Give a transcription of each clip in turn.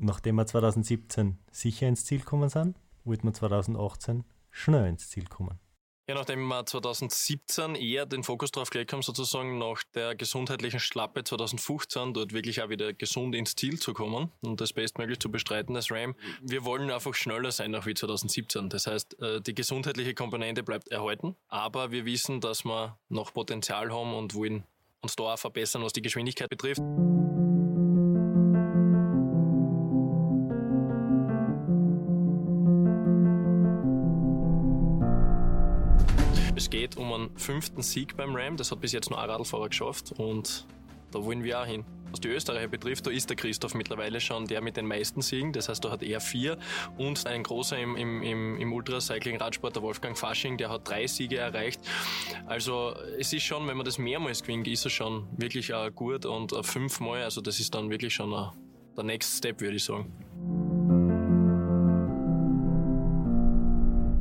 nachdem wir 2017 sicher ins Ziel gekommen sind, wollten wir 2018 schnell ins Ziel kommen. Ja, nachdem wir 2017 eher den Fokus darauf gelegt haben, sozusagen nach der gesundheitlichen Schlappe 2015 dort wirklich auch wieder gesund ins Ziel zu kommen und das bestmöglich zu bestreiten, das RAM. Wir wollen einfach schneller sein, auch wie 2017. Das heißt, äh, die gesundheitliche Komponente bleibt erhalten, aber wir wissen, dass wir noch Potenzial haben und wollen uns da auch verbessern, was die Geschwindigkeit betrifft. Es geht um einen fünften Sieg beim Ram. Das hat bis jetzt nur ein Radlfahrer geschafft und da wollen wir auch hin. Was die Österreicher betrifft, da ist der Christoph mittlerweile schon der mit den meisten Siegen. Das heißt, da hat er vier. Und ein großer im, im, im, im Ultracycling-Radsport, der Wolfgang Fasching, der hat drei Siege erreicht. Also es ist schon, wenn man das mehrmals gewinnt, ist es schon wirklich uh, gut. Und uh, fünfmal, also das ist dann wirklich schon uh, der Next Step, würde ich sagen.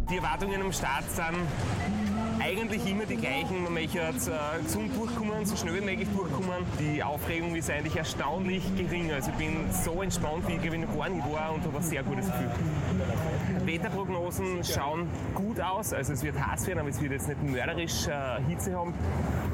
Die Erwartungen am Start sind eigentlich immer die gleichen. Man möchte äh, gesund durchkommen, so schnell wie möglich durchkommen. Die Aufregung ist eigentlich erstaunlich gering. Also ich bin so entspannt, wie ich noch gar nicht war und habe ein sehr gutes Gefühl. Wetterprognosen schauen gut aus. Also es wird heiß werden, aber es wird jetzt nicht mörderisch äh, Hitze haben.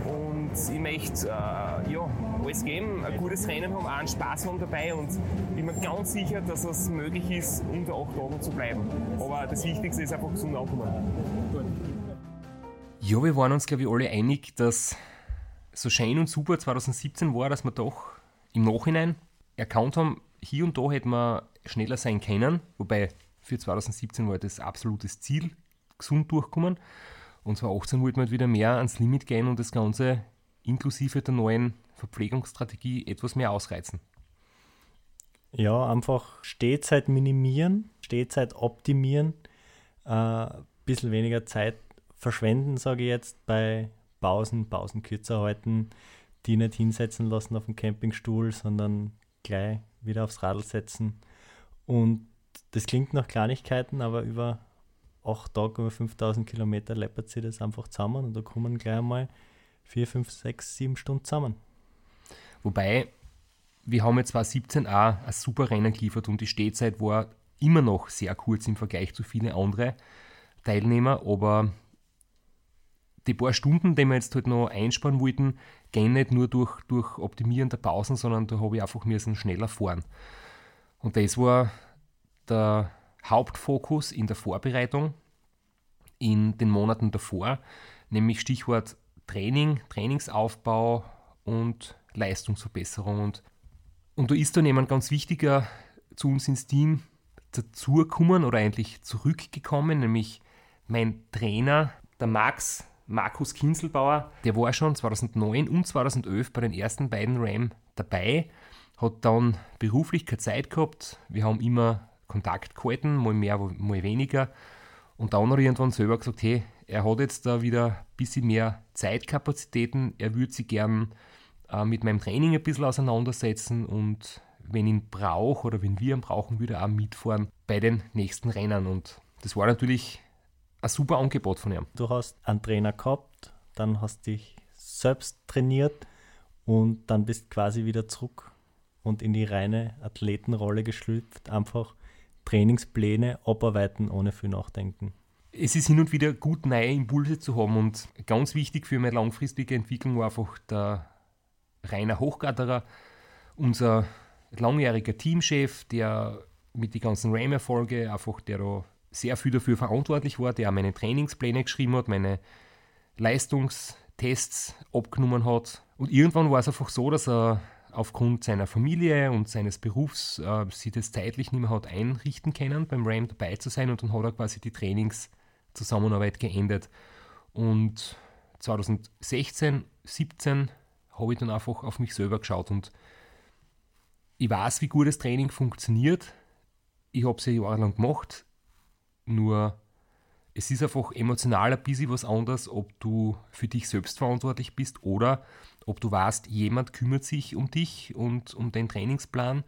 Und ich möchte äh, ja, alles geben, ein gutes Rennen haben, auch einen Spaß haben dabei und ich bin mir ganz sicher, dass es möglich ist, unter acht Tagen zu bleiben. Aber das Wichtigste ist einfach gesund ankommen. Ja, wir waren uns, glaube ich, alle einig, dass so schön und super 2017 war, dass wir doch im Nachhinein erkannt haben, hier und da hätten wir schneller sein können. Wobei für 2017 war das absolutes Ziel, gesund durchkommen. Und 2018 wollten wir halt wieder mehr ans Limit gehen und das Ganze inklusive der neuen Verpflegungsstrategie etwas mehr ausreizen. Ja, einfach Stehzeit minimieren, Stehzeit optimieren, ein äh, bisschen weniger Zeit verschwenden, sage ich jetzt, bei Pausen, Pausen kürzer halten, die nicht hinsetzen lassen auf dem Campingstuhl, sondern gleich wieder aufs Radl setzen. Und das klingt nach Kleinigkeiten, aber über acht Tage, über 5000 Kilometer läppert sich das einfach zusammen und da kommen gleich einmal vier, fünf, sechs, sieben Stunden zusammen. Wobei, wir haben jetzt 2017 auch ein super Rennen geliefert und die Stehzeit war immer noch sehr kurz im Vergleich zu vielen anderen Teilnehmer, aber die paar Stunden, die wir jetzt halt noch einsparen wollten, gehen nicht nur durch, durch Optimieren der Pausen, sondern da habe ich einfach müssen schneller fahren. Und das war der Hauptfokus in der Vorbereitung in den Monaten davor, nämlich Stichwort Training, Trainingsaufbau und Leistungsverbesserung. Und, und da ist dann jemand ganz wichtiger zu uns ins Team dazugekommen oder eigentlich zurückgekommen, nämlich mein Trainer, der Max Markus Kinselbauer, der war schon 2009 und 2011 bei den ersten beiden RAM dabei, hat dann beruflich keine Zeit gehabt. Wir haben immer Kontakt gehalten, mal mehr, mal weniger. Und dann hat er irgendwann selber gesagt, hey, er hat jetzt da wieder ein bisschen mehr Zeitkapazitäten, er würde sich gern äh, mit meinem Training ein bisschen auseinandersetzen und wenn ihn braucht oder wenn wir ihn brauchen, würde er auch mitfahren bei den nächsten Rennen. Und das war natürlich ein super Angebot von ihm. Du hast einen Trainer gehabt, dann hast dich selbst trainiert und dann bist quasi wieder zurück und in die reine Athletenrolle geschlüpft. Einfach Trainingspläne abarbeiten ohne viel nachdenken. Es ist hin und wieder gut, neue Impulse zu haben und ganz wichtig für meine langfristige Entwicklung war einfach der Rainer Hochgatterer, unser langjähriger Teamchef, der mit den ganzen RAM-Erfolge einfach, der da sehr viel dafür verantwortlich war, der meine Trainingspläne geschrieben hat, meine Leistungstests abgenommen hat. Und irgendwann war es einfach so, dass er aufgrund seiner Familie und seines Berufs äh, sich das zeitlich nicht mehr hat einrichten können, beim RAM dabei zu sein und dann hat er quasi die Trainingszusammenarbeit geendet. Und 2016, 2017 habe ich dann einfach auf mich selber geschaut und ich weiß, wie gut das Training funktioniert. Ich habe es ja jahrelang gemacht. Nur es ist einfach emotional ein bisschen was anderes, ob du für dich selbst verantwortlich bist oder ob du weißt, jemand kümmert sich um dich und um deinen Trainingsplan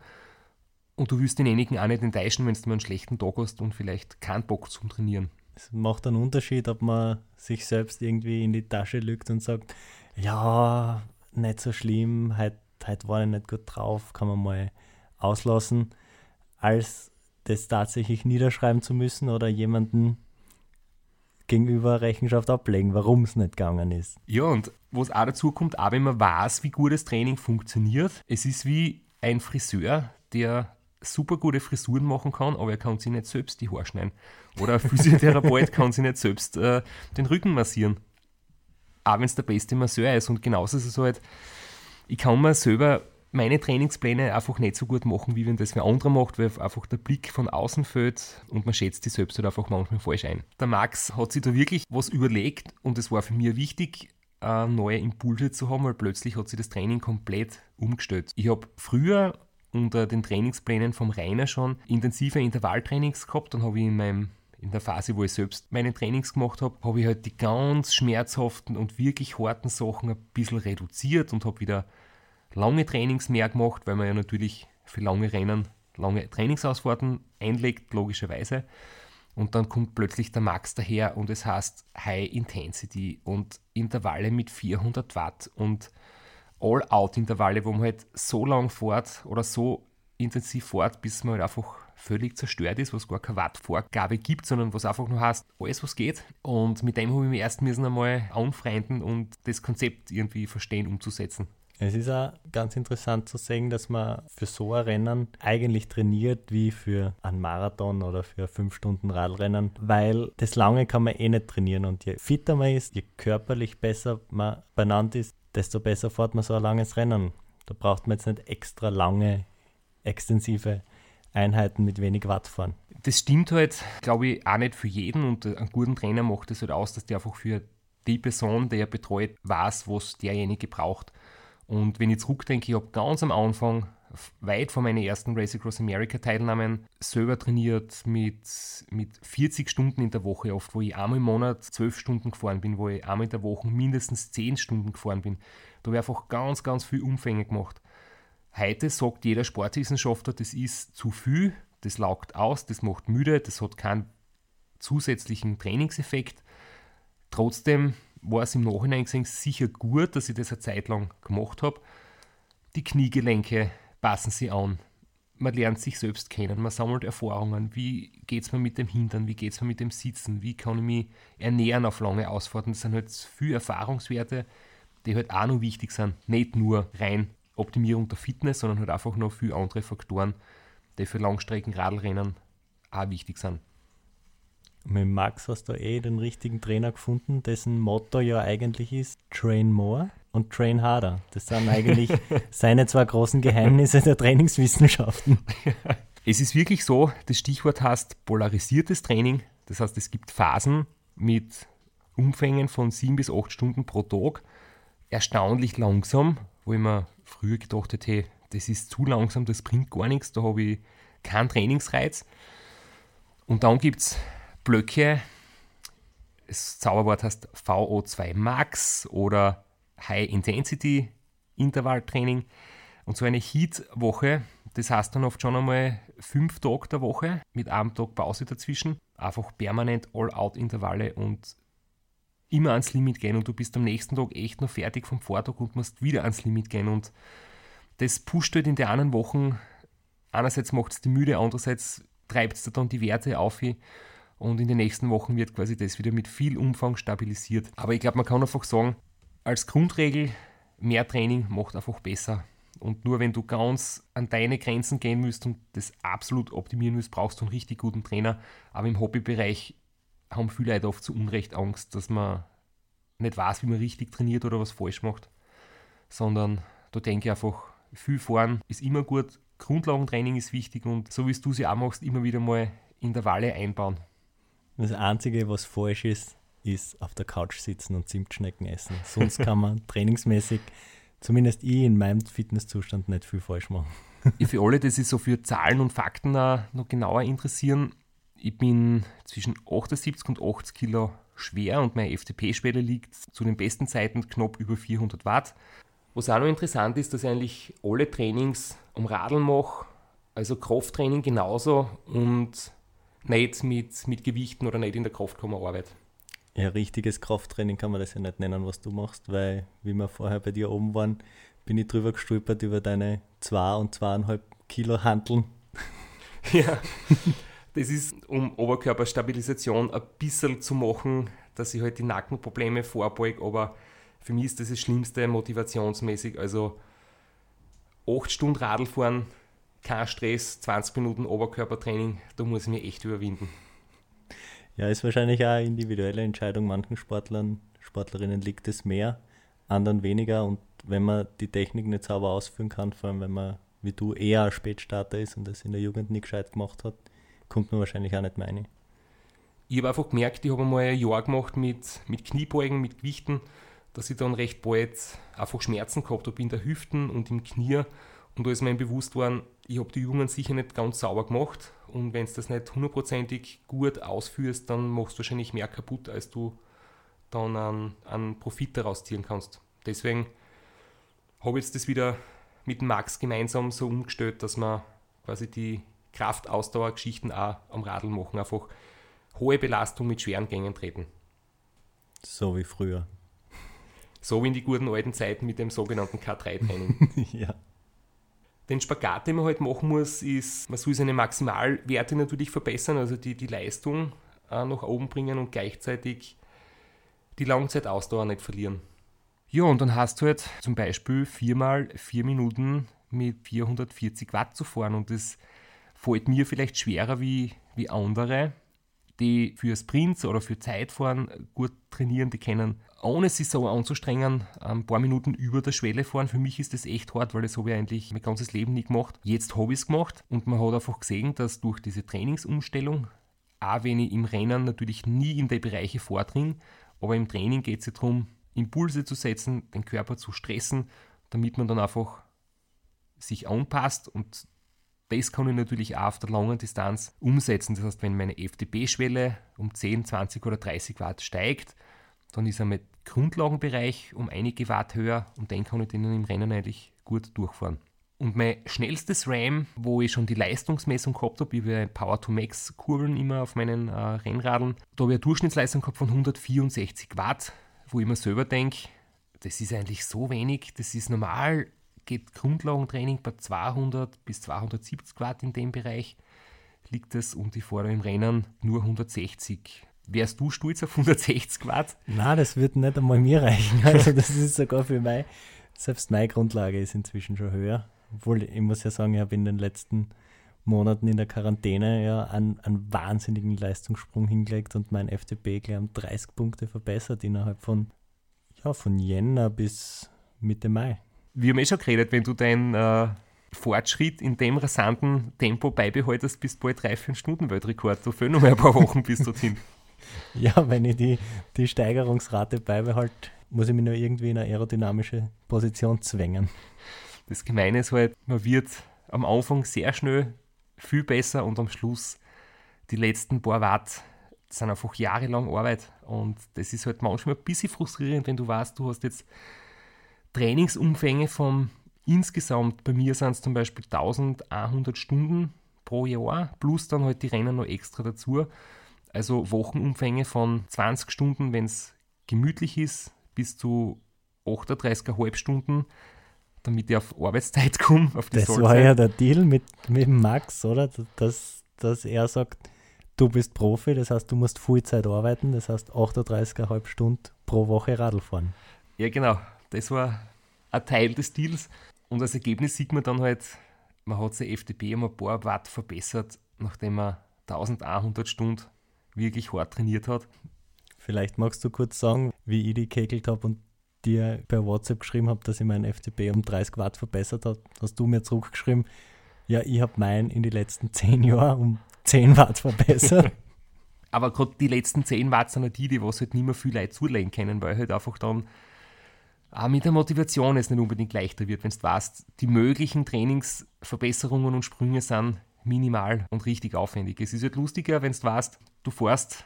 und du wirst denjenigen auch nicht enttäuschen, wenn du mal einen schlechten Tag hast und vielleicht keinen Bock zum Trainieren. Es macht einen Unterschied, ob man sich selbst irgendwie in die Tasche lügt und sagt, ja, nicht so schlimm, heute, heute war ich nicht gut drauf, kann man mal auslassen als das tatsächlich niederschreiben zu müssen oder jemanden gegenüber Rechenschaft ablegen, warum es nicht gegangen ist. Ja, und was auch dazu kommt, auch wenn man weiß, wie gut das Training funktioniert, es ist wie ein Friseur, der super gute Frisuren machen kann, aber er kann sich nicht selbst die Haare schneiden. Oder ein Physiotherapeut kann sich nicht selbst äh, den Rücken massieren. Auch wenn es der beste Masseur ist. Und genauso ist es halt, ich kann mir selber meine Trainingspläne einfach nicht so gut machen, wie wenn das wer andere macht, weil einfach der Blick von außen fällt und man schätzt die selbst halt einfach manchmal falsch ein. Der Max hat sich da wirklich was überlegt und es war für mich wichtig, neue Impulse zu haben, weil plötzlich hat sich das Training komplett umgestellt. Ich habe früher unter den Trainingsplänen vom Rainer schon intensive Intervalltrainings gehabt. Dann habe ich in meinem in der Phase, wo ich selbst meine Trainings gemacht habe, habe ich halt die ganz schmerzhaften und wirklich harten Sachen ein bisschen reduziert und habe wieder lange Trainings mehr gemacht, weil man ja natürlich für lange Rennen lange Trainingsausfahrten einlegt, logischerweise. Und dann kommt plötzlich der Max daher und es heißt High Intensity und Intervalle mit 400 Watt und All-Out-Intervalle, wo man halt so lang fährt oder so intensiv fährt, bis man halt einfach völlig zerstört ist, was gar keine Wattvorgabe gibt, sondern was einfach nur heißt, alles was geht. Und mit dem habe ich mich erst müssen einmal anfreunden und das Konzept irgendwie verstehen, umzusetzen. Es ist auch ganz interessant zu sehen, dass man für so ein Rennen eigentlich trainiert wie für einen Marathon oder für fünf Stunden Radrennen, weil das lange kann man eh nicht trainieren und je fitter man ist, je körperlich besser man benannt ist, desto besser fährt man so ein langes Rennen. Da braucht man jetzt nicht extra lange, extensive Einheiten mit wenig Watt fahren. Das stimmt halt, glaube ich, auch nicht für jeden und einen guten Trainer macht es halt aus, dass der einfach für die Person, die er betreut, weiß, was derjenige braucht. Und wenn ich zurückdenke, ich habe ganz am Anfang, weit vor meinen ersten Race Across America Teilnahmen, selber trainiert mit, mit 40 Stunden in der Woche oft, wo ich einmal im Monat 12 Stunden gefahren bin, wo ich einmal in der Woche mindestens 10 Stunden gefahren bin. Da habe ich einfach ganz, ganz viel Umfänge gemacht. Heute sagt jeder Sportwissenschaftler, das ist zu viel, das laugt aus, das macht müde, das hat keinen zusätzlichen Trainingseffekt. Trotzdem war es im Nachhinein gesehen sicher gut, dass ich das eine Zeit lang gemacht habe. Die Kniegelenke passen sie an. Man lernt sich selbst kennen, man sammelt Erfahrungen. Wie geht es mir mit dem Hintern? Wie geht es mir mit dem Sitzen? Wie kann ich mich ernähren auf lange Ausfahrten? Das sind halt viele Erfahrungswerte, die halt auch noch wichtig sind. Nicht nur rein Optimierung der Fitness, sondern halt einfach noch viele andere Faktoren, die für Langstrecken-Radlrennen auch wichtig sind. Mit Max hast du eh den richtigen Trainer gefunden, dessen Motto ja eigentlich ist Train more und Train harder. Das sind eigentlich seine zwei großen Geheimnisse der Trainingswissenschaften. Es ist wirklich so, das Stichwort heißt polarisiertes Training. Das heißt, es gibt Phasen mit Umfängen von sieben bis acht Stunden pro Tag. Erstaunlich langsam, wo ich mir früher gedacht hätte, hey, das ist zu langsam, das bringt gar nichts, da habe ich keinen Trainingsreiz. Und dann gibt es Blöcke, das Zauberwort heißt VO2 Max oder High Intensity Intervalltraining. Und so eine Heat-Woche, das heißt dann oft schon einmal fünf Tage der Woche mit einem Tag Pause dazwischen. Einfach permanent All-Out-Intervalle und immer ans Limit gehen und du bist am nächsten Tag echt noch fertig vom Vortag und musst wieder ans Limit gehen. Und das pusht halt in den anderen Wochen. Einerseits macht es die müde, andererseits treibt es dann die Werte auf und in den nächsten Wochen wird quasi das wieder mit viel Umfang stabilisiert. Aber ich glaube, man kann einfach sagen, als Grundregel, mehr Training macht einfach besser. Und nur wenn du ganz an deine Grenzen gehen musst und das absolut optimieren musst, brauchst du einen richtig guten Trainer. Aber im Hobbybereich haben viele Leute oft zu Unrecht Angst, dass man nicht weiß, wie man richtig trainiert oder was falsch macht. Sondern da denke ich einfach, viel fahren ist immer gut, Grundlagentraining ist wichtig und so wie du sie auch machst, immer wieder mal Intervalle einbauen. Das Einzige, was falsch ist, ist auf der Couch sitzen und Zimtschnecken essen. Sonst kann man trainingsmäßig, zumindest ich in meinem Fitnesszustand, nicht viel falsch machen. Für alle, die sich so für Zahlen und Fakten noch genauer interessieren, ich bin zwischen 78 und 80 Kilo schwer und meine FTP-Schwelle liegt zu den besten Zeiten knapp über 400 Watt. Was auch noch interessant ist, dass ich eigentlich alle Trainings am Radeln mache, also Krafttraining genauso und nicht mit, mit Gewichten oder nicht in der Kraftkammerarbeit. Ja, richtiges Krafttraining kann man das ja nicht nennen, was du machst, weil, wie wir vorher bei dir oben waren, bin ich drüber gestolpert über deine 2 und 2,5 Kilo Hanteln. Ja, das ist, um Oberkörperstabilisation ein bisschen zu machen, dass ich halt die Nackenprobleme vorbeuge, aber für mich ist das das Schlimmste motivationsmäßig. Also 8 Stunden Radl fahren, kein Stress, 20 Minuten Oberkörpertraining, da muss ich mich echt überwinden. Ja, ist wahrscheinlich auch eine individuelle Entscheidung. Manchen Sportlern, Sportlerinnen liegt es mehr, anderen weniger. Und wenn man die Technik nicht sauber ausführen kann, vor allem wenn man wie du eher ein Spätstarter ist und das in der Jugend nicht gescheit gemacht hat, kommt man wahrscheinlich auch nicht rein. Ich habe einfach gemerkt, ich habe einmal ein Jahr gemacht mit, mit Kniebeugen, mit Gewichten, dass ich dann recht bald einfach Schmerzen gehabt habe in der Hüften und im Knie. Und da ist mir bewusst worden, ich habe die Übungen sicher nicht ganz sauber gemacht. Und wenn du das nicht hundertprozentig gut ausführst, dann machst du wahrscheinlich mehr kaputt, als du dann einen, einen Profit daraus ziehen kannst. Deswegen habe ich jetzt das wieder mit Max gemeinsam so umgestellt, dass wir quasi die Kraftausdauergeschichten auch am Radl machen. Einfach hohe Belastung mit schweren Gängen treten. So wie früher. So wie in die guten alten Zeiten mit dem sogenannten K3-Training. ja. Den Spagat, den man halt machen muss, ist, man soll seine Maximalwerte natürlich verbessern, also die, die Leistung äh, nach oben bringen und gleichzeitig die Langzeitausdauer nicht verlieren. Ja, und dann hast du halt zum Beispiel viermal vier Minuten mit 440 Watt zu fahren und das fällt mir vielleicht schwerer wie, wie andere, die für Sprints oder für Zeitfahren gut trainieren, die kennen, ohne sich so anzustrengen, ein paar Minuten über der Schwelle fahren. Für mich ist das echt hart, weil das habe ich eigentlich mein ganzes Leben nie gemacht. Jetzt habe ich es gemacht und man hat einfach gesehen, dass durch diese Trainingsumstellung, auch wenn ich im Rennen natürlich nie in die Bereiche vordringe, aber im Training geht es ja darum, Impulse zu setzen, den Körper zu stressen, damit man dann einfach sich anpasst und das kann ich natürlich auch auf der langen Distanz umsetzen. Das heißt, wenn meine FDP-Schwelle um 10, 20 oder 30 Watt steigt, dann ist er mit Grundlagenbereich um einige Watt höher und dann kann ich den im Rennen eigentlich gut durchfahren. Und mein schnellstes RAM, wo ich schon die Leistungsmessung gehabt habe, über Power-to-Max-Kurbeln immer auf meinen äh, Rennradeln, da habe ich eine Durchschnittsleistung gehabt von 164 Watt wo ich mir selber denke, das ist eigentlich so wenig, das ist normal, geht Grundlagentraining bei 200 bis 270 Watt in dem Bereich liegt es und ich fahre im Rennen nur 160. Wärst du stolz auf 160 Watt? Nein, das wird nicht einmal mir reichen. Also das ist sogar für mich, selbst meine Grundlage ist inzwischen schon höher. Obwohl, ich muss ja sagen, ich habe in den letzten Monaten in der Quarantäne ja einen, einen wahnsinnigen Leistungssprung hingelegt und mein FDP gleich um 30 Punkte verbessert innerhalb von, ja, von Jänner bis Mitte Mai. Wir haben eh schon geredet, wenn du deinen äh, Fortschritt in dem rasanten Tempo beibehaltest, bist du bald 3 4 Stunden Weltrekord. Du fehlen noch ein paar Wochen bis dorthin. ja, wenn ich die, die Steigerungsrate beibehalte, muss ich mich nur irgendwie in eine aerodynamische Position zwängen. Das Gemeine ist halt, man wird am Anfang sehr schnell viel besser und am Schluss die letzten paar Watt sind einfach jahrelang Arbeit und das ist halt manchmal ein bisschen frustrierend, wenn du weißt, du hast jetzt Trainingsumfänge von insgesamt, bei mir sind es zum Beispiel 1100 Stunden pro Jahr, plus dann halt die Rennen noch extra dazu. Also Wochenumfänge von 20 Stunden, wenn es gemütlich ist, bis zu 38,5 Stunden damit ich auf Arbeitszeit komme. Auf die das Sollzeit. war ja der Deal mit, mit Max, oder? Dass, dass er sagt, du bist Profi, das heißt, du musst Vollzeit arbeiten, das heißt 38,5 Stunden pro Woche Radl fahren. Ja, genau. Das war ein Teil des Deals. Und als Ergebnis sieht man dann halt, man hat seine FDP um ein paar Watt verbessert, nachdem man 1100 Stunden wirklich hart trainiert hat. Vielleicht magst du kurz sagen, wie ich die kegelt habe und dir per WhatsApp geschrieben habe, dass ich meinen FTP um 30 Watt verbessert habe, hast du mir zurückgeschrieben, ja, ich habe meinen in den letzten 10 Jahren um 10 Watt verbessert. Aber gerade die letzten 10 Watt sind die, die was halt nicht mehr viel Leute zulegen können, weil halt einfach dann auch mit der Motivation es nicht unbedingt leichter wird, wenn du weißt, die möglichen Trainingsverbesserungen und Sprünge sind minimal und richtig aufwendig. Es ist halt lustiger, wenn du weißt, du fährst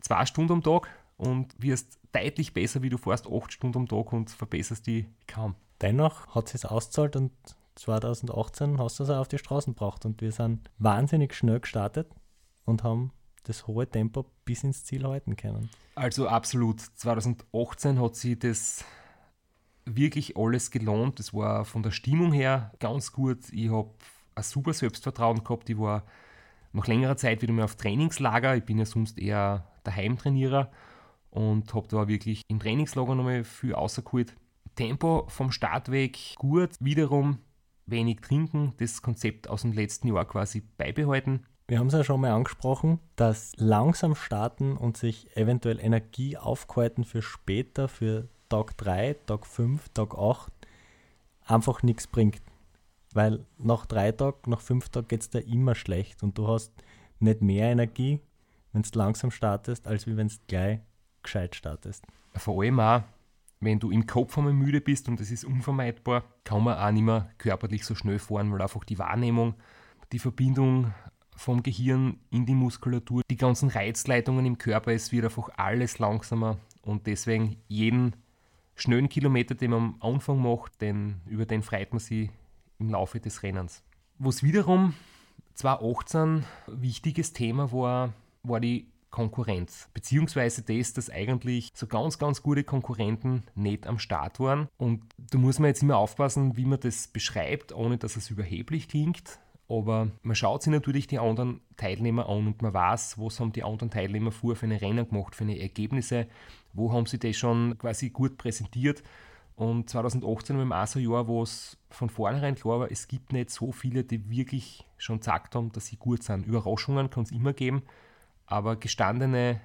zwei Stunden am Tag und wirst deutlich besser, wie du fährst acht Stunden am Tag und verbesserst die kaum. Dennoch hat es ausgezahlt und 2018 hast du es auch auf die Straßen gebracht und wir sind wahnsinnig schnell gestartet und haben das hohe Tempo bis ins Ziel halten können. Also absolut. 2018 hat sich das wirklich alles gelohnt. Das war von der Stimmung her ganz gut. Ich habe ein super Selbstvertrauen gehabt. Ich war nach längerer Zeit wieder mal auf Trainingslager. Ich bin ja sonst eher daheim Trainierer und habe da wirklich im Trainingslager nochmal viel rausgeholt. Tempo vom Startweg gut, wiederum wenig trinken, das Konzept aus dem letzten Jahr quasi beibehalten. Wir haben es ja schon mal angesprochen, dass langsam starten und sich eventuell Energie aufhalten für später, für Tag 3, Tag 5, Tag 8, einfach nichts bringt. Weil nach drei Tagen, nach fünf Tagen geht es dir immer schlecht und du hast nicht mehr Energie, wenn du langsam startest, als wenn du gleich gescheit startest. Vor allem auch, wenn du im Kopf einmal müde bist und das ist unvermeidbar, kann man auch nicht mehr körperlich so schnell fahren, weil einfach die Wahrnehmung, die Verbindung vom Gehirn in die Muskulatur, die ganzen Reizleitungen im Körper, es wird einfach alles langsamer und deswegen jeden schnellen Kilometer, den man am Anfang macht, den, über den freut man sich im Laufe des Rennens. Was wiederum 2018 ein wichtiges Thema war, war die Konkurrenz. Beziehungsweise das, dass eigentlich so ganz, ganz gute Konkurrenten nicht am Start waren. Und da muss man jetzt immer aufpassen, wie man das beschreibt, ohne dass es überheblich klingt. Aber man schaut sich natürlich die anderen Teilnehmer an und man weiß, was haben die anderen Teilnehmer vor für eine Rennen gemacht, für eine Ergebnisse, wo haben sie das schon quasi gut präsentiert. Und 2018 war im auch so Jahr, wo es von vornherein klar war, es gibt nicht so viele, die wirklich schon gesagt haben, dass sie gut sind. Überraschungen kann es immer geben, aber gestandene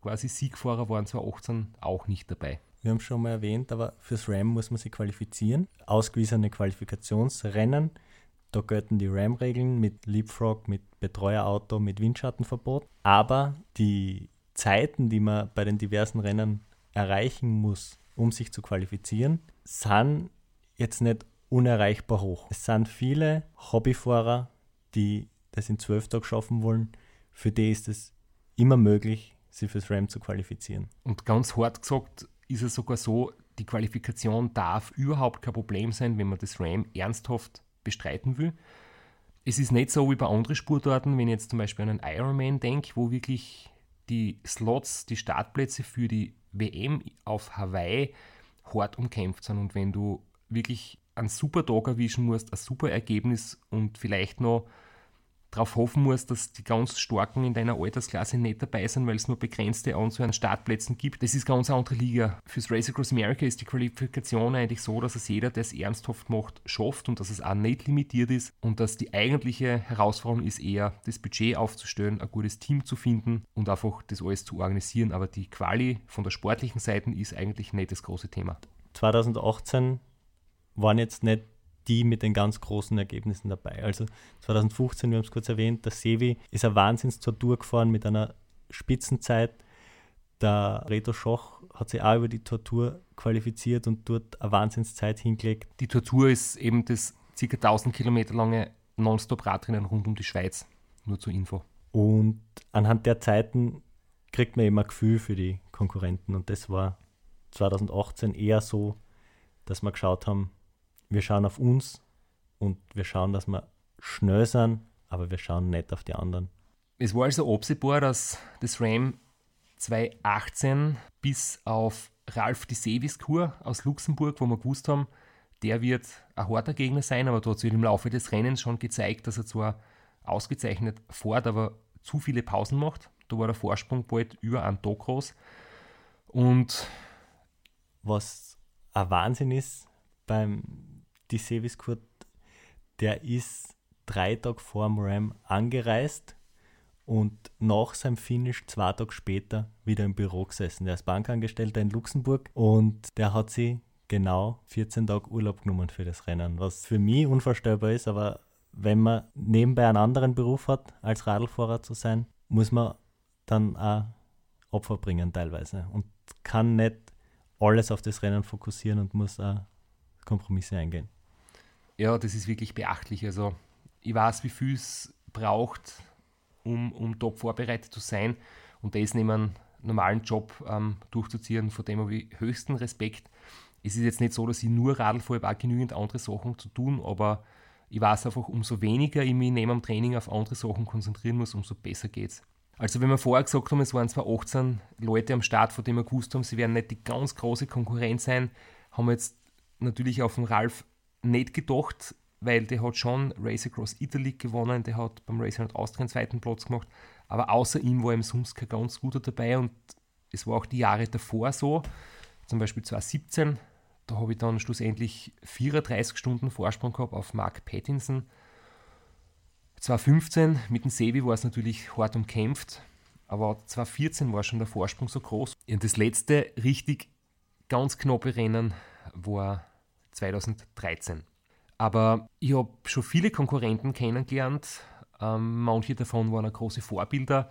quasi Siegfahrer waren 2018 auch nicht dabei. Wir haben es schon mal erwähnt, aber fürs RAM muss man sich qualifizieren. Ausgewiesene Qualifikationsrennen. Da gelten die RAM-Regeln mit Leapfrog, mit Betreuerauto, mit Windschattenverbot. Aber die Zeiten, die man bei den diversen Rennen erreichen muss, um sich zu qualifizieren, sind jetzt nicht unerreichbar hoch. Es sind viele Hobbyfahrer, die das in zwölf Tagen schaffen wollen. Für die ist es immer möglich, sich fürs RAM zu qualifizieren. Und ganz hart gesagt ist es sogar so, die Qualifikation darf überhaupt kein Problem sein, wenn man das RAM ernsthaft bestreiten will. Es ist nicht so wie bei anderen Sportarten, wenn ich jetzt zum Beispiel an einen Ironman denke, wo wirklich die Slots, die Startplätze für die WM auf Hawaii hart umkämpft sind. Und wenn du wirklich einen super Tag erwischen musst, ein super Ergebnis und vielleicht noch darauf hoffen musst, dass die ganz Starken in deiner Altersklasse nicht dabei sind, weil es nur begrenzte Anzahl an Startplätzen gibt. Das ist ganz eine andere Liga. Fürs Race Across America ist die Qualifikation eigentlich so, dass es jeder, der es ernsthaft macht, schafft und dass es auch nicht limitiert ist und dass die eigentliche Herausforderung ist eher, das Budget aufzustellen, ein gutes Team zu finden und einfach das alles zu organisieren. Aber die Quali von der sportlichen Seite ist eigentlich nicht das große Thema. 2018 waren jetzt nicht die mit den ganz großen Ergebnissen dabei. Also 2015, wir haben es kurz erwähnt, der Sevi ist ein Wahnsinns zur Tour gefahren mit einer Spitzenzeit. Der Reto Schoch hat sich auch über die Tortur qualifiziert und dort eine Wahnsinnszeit hingelegt. Die Tortur ist eben das ca. 1000 Kilometer lange Nonstop-Radrennen rund um die Schweiz. Nur zur Info. Und anhand der Zeiten kriegt man immer ein Gefühl für die Konkurrenten. Und das war 2018 eher so, dass wir geschaut haben, wir schauen auf uns und wir schauen, dass wir schnell sind, aber wir schauen nicht auf die anderen. Es war also absehbar, dass das Ram 2018 bis auf Ralf de Seviskur aus Luxemburg, wo wir gewusst haben, der wird ein harter Gegner sein, aber wird im Laufe des Rennens schon gezeigt, dass er zwar ausgezeichnet fährt, aber zu viele Pausen macht. Da war der Vorsprung bald über einen Tag groß. Und was ein Wahnsinn ist beim die Seviskurt, der ist drei Tage vor dem Ram angereist und nach seinem Finish zwei Tage später wieder im Büro gesessen. Der ist Bankangestellter in Luxemburg und der hat sich genau 14 Tage Urlaub genommen für das Rennen, was für mich unvorstellbar ist, aber wenn man nebenbei einen anderen Beruf hat, als Radlfahrer zu sein, muss man dann auch Opfer bringen teilweise und kann nicht alles auf das Rennen fokussieren und muss auch Kompromisse eingehen. Ja, das ist wirklich beachtlich. Also ich weiß, wie viel es braucht, um, um top vorbereitet zu sein und das neben einem normalen Job ähm, durchzuziehen, vor dem habe ich höchsten Respekt. Es ist jetzt nicht so, dass ich nur Radl fahre, ich habe auch genügend andere Sachen zu tun, aber ich weiß einfach, umso weniger ich mich neben dem Training auf andere Sachen konzentrieren muss, umso besser geht es. Also wenn wir vorher gesagt haben, es waren zwar 18 Leute am Start, von denen wir gewusst haben, sie werden nicht die ganz große Konkurrenz sein, haben wir jetzt natürlich auf den Ralf nicht gedacht, weil der hat schon Race Across Italy gewonnen, der hat beim Racing Around Austria einen zweiten Platz gemacht, aber außer ihm war ihm sonst kein ganz guter dabei und es war auch die Jahre davor so, zum Beispiel 2017, da habe ich dann schlussendlich 34 Stunden Vorsprung gehabt auf Mark Pattinson. 2015 mit dem Sebi war es natürlich hart umkämpft, aber 2014 war schon der Vorsprung so groß. Und das letzte richtig ganz knappe Rennen war 2013. Aber ich habe schon viele Konkurrenten kennengelernt. Ähm, manche davon waren große Vorbilder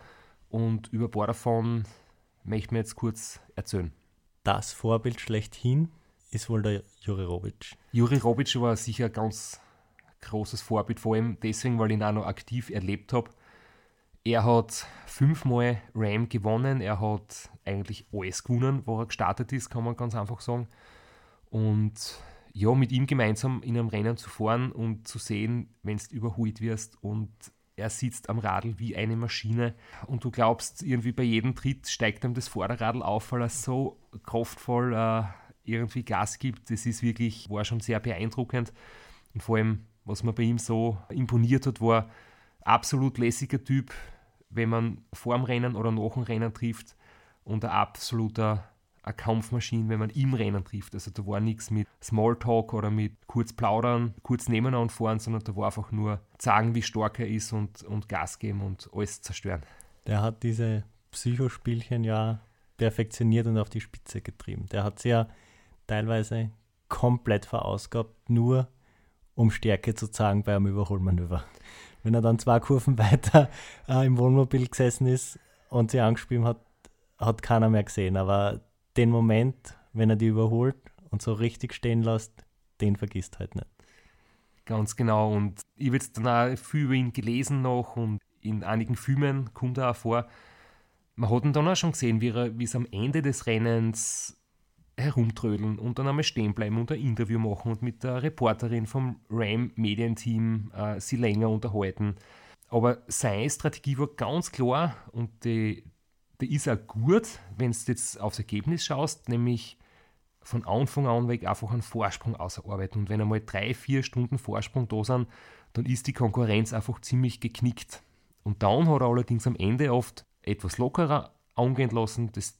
und über ein paar davon möchte ich mir jetzt kurz erzählen. Das Vorbild schlechthin ist wohl der Juri Robic. Juri Robic war sicher ein ganz großes Vorbild, vor allem deswegen, weil ich ihn auch noch aktiv erlebt habe. Er hat fünfmal Ram gewonnen, er hat eigentlich alles gewonnen, wo er gestartet ist, kann man ganz einfach sagen. Und ja, mit ihm gemeinsam in einem Rennen zu fahren und zu sehen, wenn du überholt wirst und er sitzt am Radl wie eine Maschine und du glaubst, irgendwie bei jedem Tritt steigt ihm das Vorderradl auf, weil er so kraftvoll äh, irgendwie Gas gibt. Das ist wirklich, war schon sehr beeindruckend. Und vor allem, was mir bei ihm so imponiert hat, war absolut lässiger Typ, wenn man vor dem Rennen oder nach dem Rennen trifft und ein absoluter eine Kampfmaschine, wenn man im Rennen trifft. Also da war nichts mit Smalltalk oder mit kurz plaudern, kurz nebeneinander fahren, sondern da war einfach nur sagen, wie stark er ist und, und Gas geben und alles zerstören. Der hat diese Psychospielchen ja perfektioniert und auf die Spitze getrieben. Der hat sie ja teilweise komplett verausgabt, nur um Stärke zu zeigen bei einem Überholmanöver. Wenn er dann zwei Kurven weiter äh, im Wohnmobil gesessen ist und sie angespielt hat, hat keiner mehr gesehen. Aber den Moment, wenn er die überholt und so richtig stehen lässt, den vergisst halt nicht. Ganz genau. Und ich habe jetzt dann auch viel über ihn gelesen noch und in einigen Filmen kommt er auch vor. Man hat ihn dann auch schon gesehen, wie, er, wie es am Ende des Rennens herumtrödeln und dann einmal stehen bleiben und ein Interview machen und mit der Reporterin vom RAM Medienteam äh, sie länger unterhalten. Aber seine Strategie war ganz klar und die, die ist auch gut, wenn du jetzt aufs Ergebnis schaust, nämlich von Anfang an weg einfach einen Vorsprung ausarbeiten. Und wenn einmal drei, vier Stunden Vorsprung da sind, dann ist die Konkurrenz einfach ziemlich geknickt. Und dann hat er allerdings am Ende oft etwas lockerer angehen lassen, das,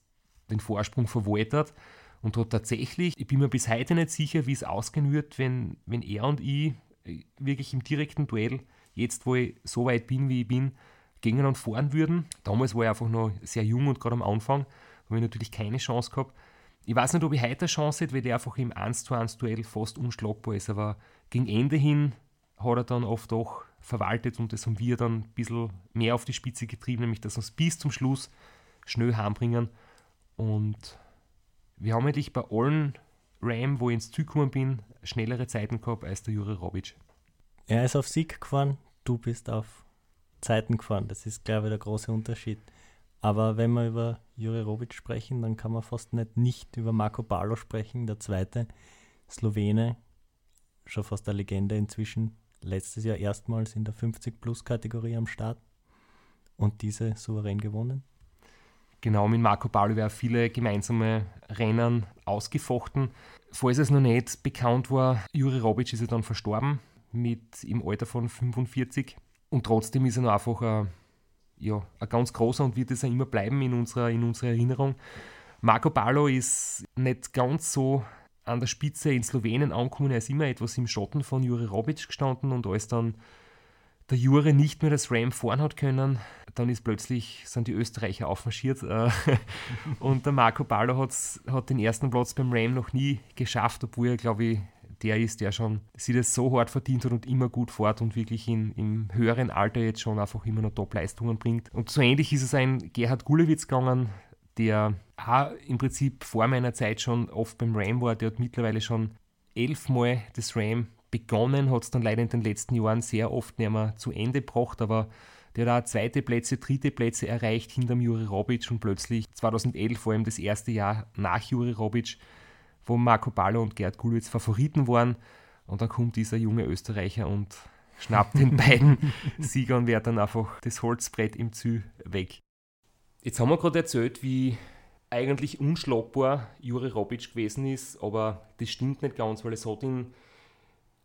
den Vorsprung verwaltet und hat tatsächlich, ich bin mir bis heute nicht sicher, wie es ausgehen wird, wenn, wenn er und ich äh, wirklich im direkten Duell, jetzt wo ich so weit bin, wie ich bin, gegeneinander fahren würden. Damals war ich einfach noch sehr jung und gerade am Anfang, habe ich natürlich keine Chance gehabt. Ich weiß nicht, ob ich heute eine Chance hätte, weil der einfach im 1 zu 1 Duell fast unschlagbar ist, aber gegen Ende hin hat er dann oft auch verwaltet und das haben wir dann ein bisschen mehr auf die Spitze getrieben, nämlich dass wir es bis zum Schluss schnell heimbringen. Und wir haben eigentlich bei allen Ram, wo ich ins Ziel gekommen bin, schnellere Zeiten gehabt als der Juri Robic. Er ist auf Sieg gefahren, du bist auf Zeiten gefahren. Das ist, glaube ich, der große Unterschied. Aber wenn wir über Juri Robic sprechen, dann kann man fast nicht nicht über Marco Balo sprechen, der zweite Slowene, schon fast eine Legende inzwischen, letztes Jahr erstmals in der 50-Plus-Kategorie am Start und diese souverän gewonnen. Genau, mit Marco Paolo wäre viele gemeinsame Rennen ausgefochten. Falls es noch nicht bekannt war, Juri Robic ist ja dann verstorben mit im Alter von 45 und trotzdem ist er noch einfach ein, ja, ein ganz großer und wird es auch immer bleiben in unserer, in unserer Erinnerung. Marco Paolo ist nicht ganz so an der Spitze in Slowenien angekommen, er ist immer etwas im Schatten von Juri Robic gestanden und als dann der Jure nicht mehr das Ram fahren hat können, dann ist plötzlich, sind die Österreicher aufmarschiert äh, und der Marco Ballo hat den ersten Platz beim Ram noch nie geschafft, obwohl er, glaube ich, der ist, der schon sich das so hart verdient hat und immer gut fährt und wirklich in, im höheren Alter jetzt schon einfach immer noch Top-Leistungen bringt. Und so ähnlich ist es ein Gerhard Gulewitz gegangen, der auch im Prinzip vor meiner Zeit schon oft beim Ram war, der hat mittlerweile schon elfmal das Ram begonnen, hat es dann leider in den letzten Jahren sehr oft nicht mehr zu Ende gebracht, aber der hat auch zweite Plätze, dritte Plätze erreicht hinterm Juri Robic und plötzlich 2011 vor allem das erste Jahr nach Juri Robic, wo Marco Ballo und Gerd Gulwitz Favoriten waren und dann kommt dieser junge Österreicher und schnappt den beiden Siegern und wehrt dann einfach das Holzbrett im Zü weg. Jetzt haben wir gerade erzählt, wie eigentlich unschlagbar Juri Robic gewesen ist, aber das stimmt nicht ganz, weil es hat ihn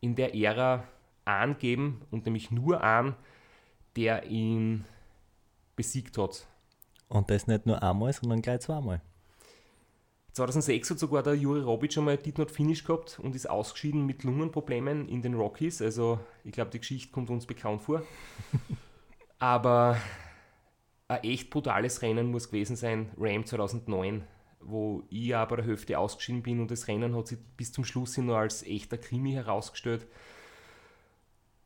in der Ära angeben und nämlich nur einen, der ihn besiegt hat. Und das nicht nur einmal, sondern gleich zweimal. 2006 hat sogar der Juri Robic einmal Did Not Finish gehabt und ist ausgeschieden mit Lungenproblemen in den Rockies. Also ich glaube, die Geschichte kommt uns bekannt vor. Aber ein echt brutales Rennen muss gewesen sein, Ram 2009, wo ich aber der Hälfte ausgeschieden bin und das Rennen hat sich bis zum Schluss nur als echter Krimi herausgestellt.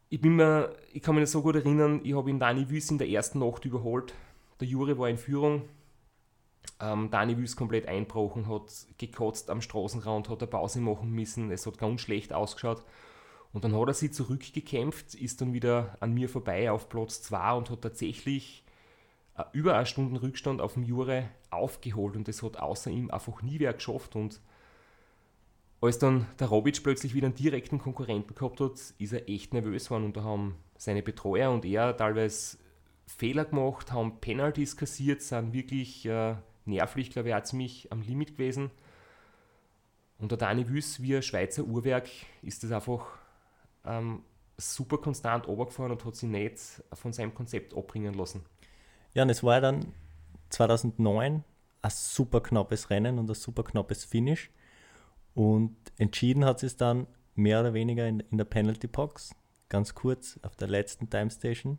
Ich, bin mir, ich kann mich nicht so gut erinnern, ich habe ihn Dani Wüss in der ersten Nacht überholt. Der Juri war in Führung, ähm, Dani Wüst komplett einbrochen, hat gekotzt am Straßenrand, hat eine Pause machen müssen, es hat ganz schlecht ausgeschaut. Und dann hat er sich zurückgekämpft, ist dann wieder an mir vorbei auf Platz 2 und hat tatsächlich äh, über eine Stunde Rückstand auf dem Jure aufgeholt und das hat außer ihm einfach nie wer geschafft. Und als dann der Robic plötzlich wieder einen direkten Konkurrenten gehabt hat, ist er echt nervös geworden und da haben seine Betreuer und er teilweise Fehler gemacht, haben Penalties kassiert, sind wirklich äh, nervlich, glaube ich, auch ziemlich am Limit gewesen. Und der Dani Wüss, wie ein Schweizer Uhrwerk, ist das einfach ähm, super konstant runtergefahren und hat sich nicht von seinem Konzept abbringen lassen. Ja, und es war dann 2009 ein super knappes Rennen und ein super knappes Finish. Und entschieden hat es dann mehr oder weniger in, in der Penalty Box. Ganz kurz auf der letzten Time Station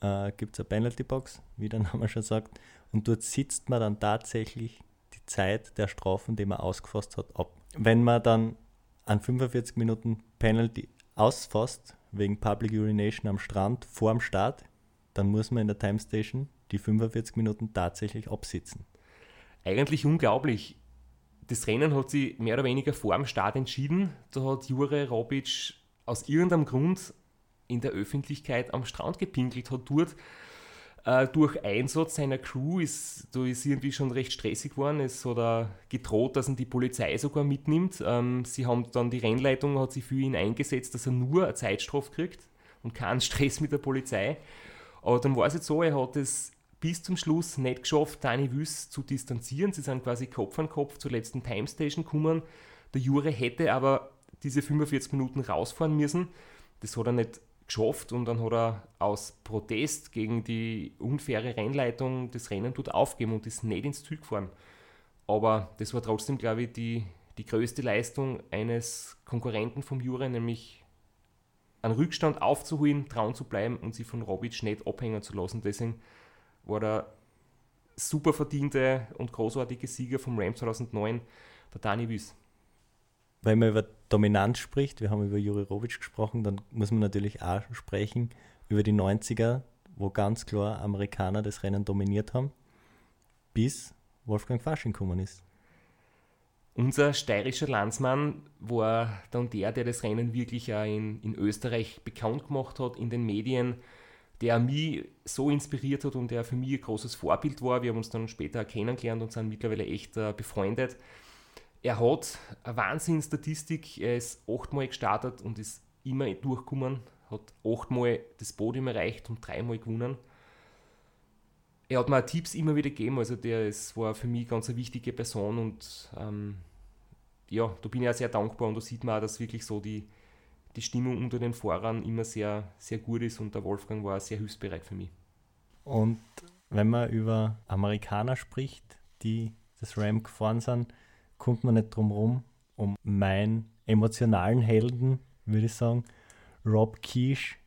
äh, gibt es eine Penalty Box, wie der Name schon sagt. Und dort sitzt man dann tatsächlich die Zeit der Strafen, die man ausgefasst hat, ab. Wenn man dann an 45 Minuten Penalty ausfasst, wegen Public Urination am Strand vor dem Start, dann muss man in der Time Station die 45 Minuten tatsächlich absitzen. Eigentlich unglaublich. Das Rennen hat sich mehr oder weniger vor dem Start entschieden. Da hat Jure Robic aus irgendeinem Grund in der Öffentlichkeit am Strand gepinkelt, hat dort äh, durch Einsatz seiner Crew ist, da ist irgendwie schon recht stressig geworden. Es hat er gedroht, dass ihn die Polizei sogar mitnimmt. Ähm, sie haben dann die Rennleitung hat sich für ihn eingesetzt, dass er nur eine Zeitstrafe kriegt und keinen Stress mit der Polizei. Aber dann war es jetzt so, er hat es bis zum Schluss nicht geschafft, Dani Wüss zu distanzieren. Sie sind quasi Kopf an Kopf zur letzten Time Station gekommen. Der Jure hätte aber diese 45 Minuten rausfahren müssen. Das hat er nicht geschafft und dann hat er aus Protest gegen die unfaire Rennleitung das Rennen dort aufgeben und ist nicht ins Ziel gefahren. Aber das war trotzdem, glaube ich, die, die größte Leistung eines Konkurrenten vom Jure, nämlich einen Rückstand aufzuholen, trauen zu bleiben und sich von Robic nicht abhängen zu lassen. Deswegen war der super verdiente und großartige Sieger vom Ram 2009, der Dani Wies wenn man über Dominanz spricht, wir haben über Juri Robic gesprochen, dann muss man natürlich auch sprechen über die 90er, wo ganz klar Amerikaner das Rennen dominiert haben, bis Wolfgang Fasching gekommen ist. Unser steirischer Landsmann war dann der, der das Rennen wirklich auch in, in Österreich bekannt gemacht hat, in den Medien, der mich so inspiriert hat und der für mich ein großes Vorbild war. Wir haben uns dann später kennengelernt und sind mittlerweile echt äh, befreundet. Er hat eine Wahnsinnsstatistik. Er ist achtmal gestartet und ist immer durchgekommen. Hat achtmal das Podium erreicht und dreimal gewonnen. Er hat mir Tipps immer wieder gegeben. Also, der ist, war für mich ganz eine wichtige Person und ähm, ja, da bin ich auch sehr dankbar. Und da sieht man auch, dass wirklich so die, die Stimmung unter den Fahrern immer sehr, sehr gut ist und der Wolfgang war sehr hilfsbereit für mich. Und wenn man über Amerikaner spricht, die das Ram gefahren sind, kommt man nicht drum rum, um meinen emotionalen Helden, würde ich sagen, Rob Keish,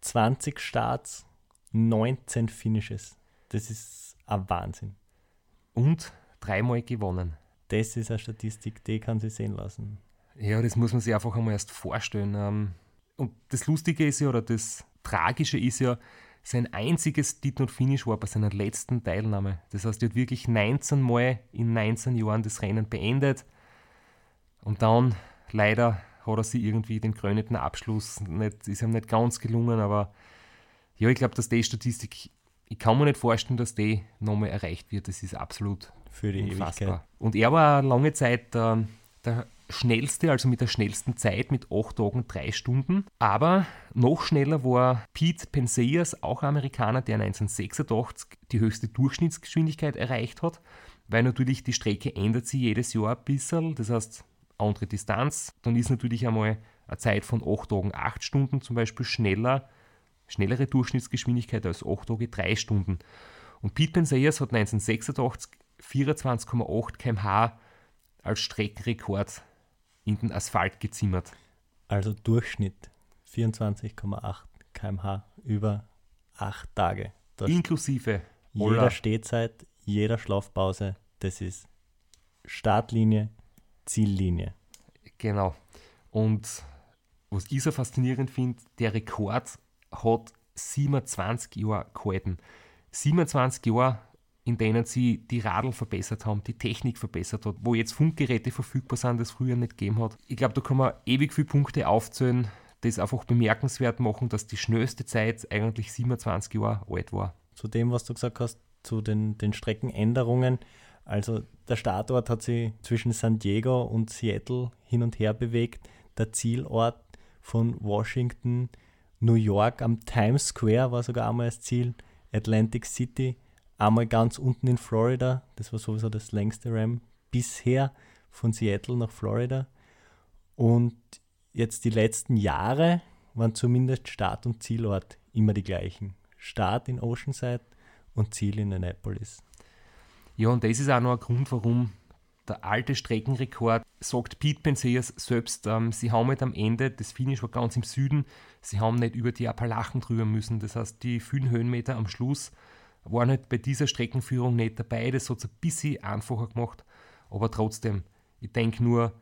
20 Starts, 19 Finishes. Das ist ein Wahnsinn. Und dreimal gewonnen. Das ist eine Statistik, die kann sich sehen lassen. Ja, das muss man sich einfach einmal erst vorstellen. Ähm, und das Lustige ist ja, oder das Tragische ist ja, sein einziges Did Not Finish war bei seiner letzten Teilnahme. Das heißt, er hat wirklich 19 Mal in 19 Jahren das Rennen beendet. Und dann, leider, hat er sich irgendwie den krönenden Abschluss nicht, ist ihm nicht ganz gelungen, aber ja, ich glaube, dass die Statistik, ich kann mir nicht vorstellen, dass die nochmal erreicht wird. Das ist absolut für die unfassbar. Ewigkeit. Und er war lange Zeit äh, der schnellste, also mit der schnellsten Zeit mit 8 Tagen 3 Stunden. Aber noch schneller war Pete Penseias, auch Amerikaner, der 1986 die höchste Durchschnittsgeschwindigkeit erreicht hat, weil natürlich die Strecke ändert sich jedes Jahr ein bisschen. Das heißt, andere Distanz. Dann ist natürlich einmal eine Zeit von 8 Tagen 8 Stunden zum Beispiel schneller, schnellere Durchschnittsgeschwindigkeit als 8 Tage 3 Stunden. Und Pete Pensayers hat 1986 24,8 km/h als Streckenrekord in den Asphalt gezimmert. Also Durchschnitt 24,8 km/h über 8 Tage. Das Inklusive jeder aller Stehzeit, jeder Schlafpause, das ist Startlinie, Ziellinie. Genau. Und was ich so faszinierend finde, der Rekord hat 27 Jahre gehalten. 27 Jahre, in denen sie die Radl verbessert haben, die Technik verbessert hat, wo jetzt Funkgeräte verfügbar sind, das früher nicht gegeben hat. Ich glaube, da kann man ewig viele Punkte aufzählen, das einfach bemerkenswert machen, dass die schnellste Zeit eigentlich 27 Jahre alt war. Zu dem, was du gesagt hast, zu den, den Streckenänderungen. Also der Startort hat sich zwischen San Diego und Seattle hin und her bewegt. Der Zielort von Washington, New York am Times Square war sogar einmal das Ziel, Atlantic City, einmal ganz unten in Florida, das war sowieso das längste Ram bisher von Seattle nach Florida. Und jetzt die letzten Jahre waren zumindest Start und Zielort immer die gleichen. Start in Oceanside und Ziel in Annapolis. Ja, und das ist auch noch ein Grund, warum der alte Streckenrekord, sagt Pete Penseers selbst, ähm, sie haben halt am Ende, das Finish war ganz im Süden, sie haben nicht über die Appalachen drüber müssen. Das heißt, die vielen Höhenmeter am Schluss waren halt bei dieser Streckenführung nicht dabei. Das hat es ein bisschen einfacher gemacht. Aber trotzdem, ich denke nur,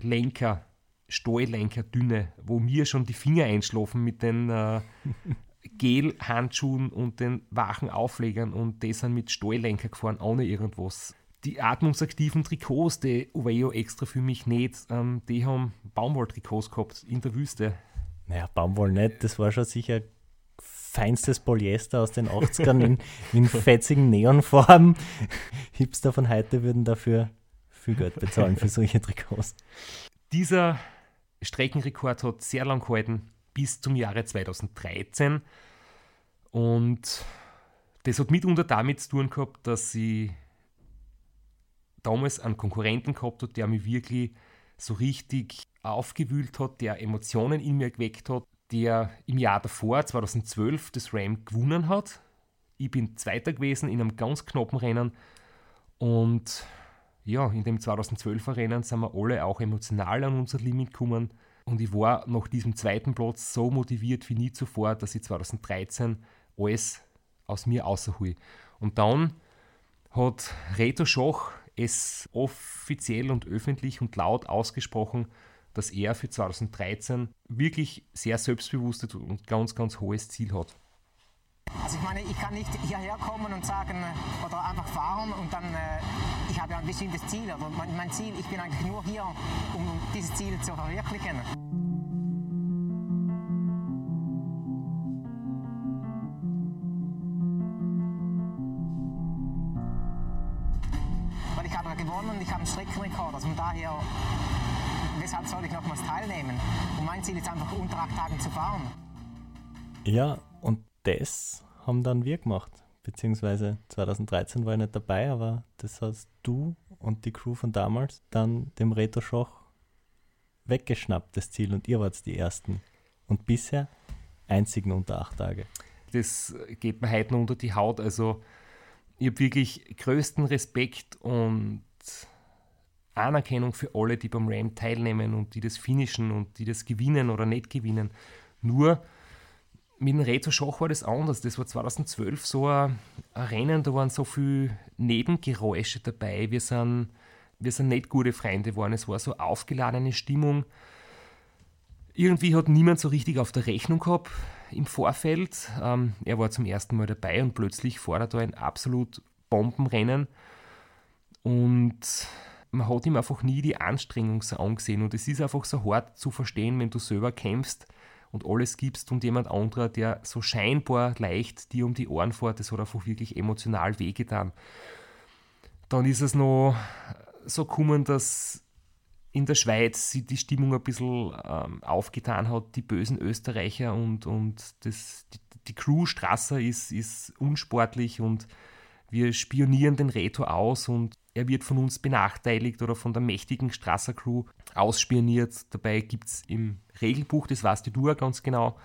Lenker, Stalllenker, dünne, wo mir schon die Finger einschlafen mit den äh, Gel-Handschuhen und den wachen Auflegern und die sind mit Stalllenker gefahren, ohne irgendwas. Die atmungsaktiven Trikots, die Oveo extra für mich nicht, ähm, die haben Baumwolltrikots gehabt in der Wüste. Naja, Baumwoll nicht, das war schon sicher feinstes Polyester aus den 80ern in, in fetzigen Neonfarben. Hipster von heute würden dafür viel Geld bezahlen für solche Trikots. Dieser Streckenrekord hat sehr lang gehalten, bis zum Jahre 2013. Und das hat mitunter damit zu tun gehabt, dass sie damals einen Konkurrenten gehabt hat, der mich wirklich so richtig aufgewühlt hat, der Emotionen in mir geweckt hat, der im Jahr davor, 2012, das Ram gewonnen hat. Ich bin Zweiter gewesen in einem ganz knappen Rennen und ja, in dem 2012er Rennen sind wir alle auch emotional an unser Limit gekommen und ich war nach diesem zweiten Platz so motiviert wie nie zuvor, dass ich 2013 alles aus mir außerhole. Und dann hat Reto Schoch es offiziell und öffentlich und laut ausgesprochen, dass er für 2013 wirklich sehr selbstbewusstes und ganz, ganz hohes Ziel hat. Also ich meine, ich kann nicht hierher kommen und sagen äh, oder einfach fahren und dann, äh, ich habe ja ein bestimmtes Ziel. Oder mein, mein Ziel, ich bin eigentlich nur hier, um dieses Ziel zu verwirklichen. Weil ich habe gewonnen und ich habe einen Streckenrekord. Also von daher, weshalb soll ich nochmals teilnehmen? Und mein Ziel ist einfach unter acht Tagen zu fahren. Ja, und das haben dann wir gemacht. Beziehungsweise 2013 war ich nicht dabei, aber das hast du und die Crew von damals dann dem Reto Schoch weggeschnappt, das Ziel, und ihr wart die Ersten. Und bisher einzigen unter acht Tage. Das geht mir heute noch unter die Haut. Also ich habe wirklich größten Respekt und Anerkennung für alle, die beim Ram teilnehmen und die das finishen und die das gewinnen oder nicht gewinnen. Nur mit dem Reto Schach war das anders. Das war 2012 so ein, ein Rennen, da waren so viele Nebengeräusche dabei. Wir sind, wir sind nicht gute Freunde geworden. Es war so aufgeladene Stimmung. Irgendwie hat niemand so richtig auf der Rechnung gehabt im Vorfeld. Ähm, er war zum ersten Mal dabei und plötzlich fordert er ein absolut Bombenrennen. Und man hat ihm einfach nie die Anstrengung so angesehen. Und es ist einfach so hart zu verstehen, wenn du selber kämpfst und alles gibst und jemand anderer, der so scheinbar leicht dir um die Ohren fährt, das hat einfach wirklich emotional wehgetan. Dann ist es noch so gekommen, dass in der Schweiz sich die Stimmung ein bisschen ähm, aufgetan hat, die bösen Österreicher und, und das, die, die Crew Strasser ist, ist unsportlich und wir spionieren den Reto aus und er wird von uns benachteiligt oder von der mächtigen Strasser-Crew ausspioniert. Dabei gibt es im Regelbuch, das weißt du ganz genau,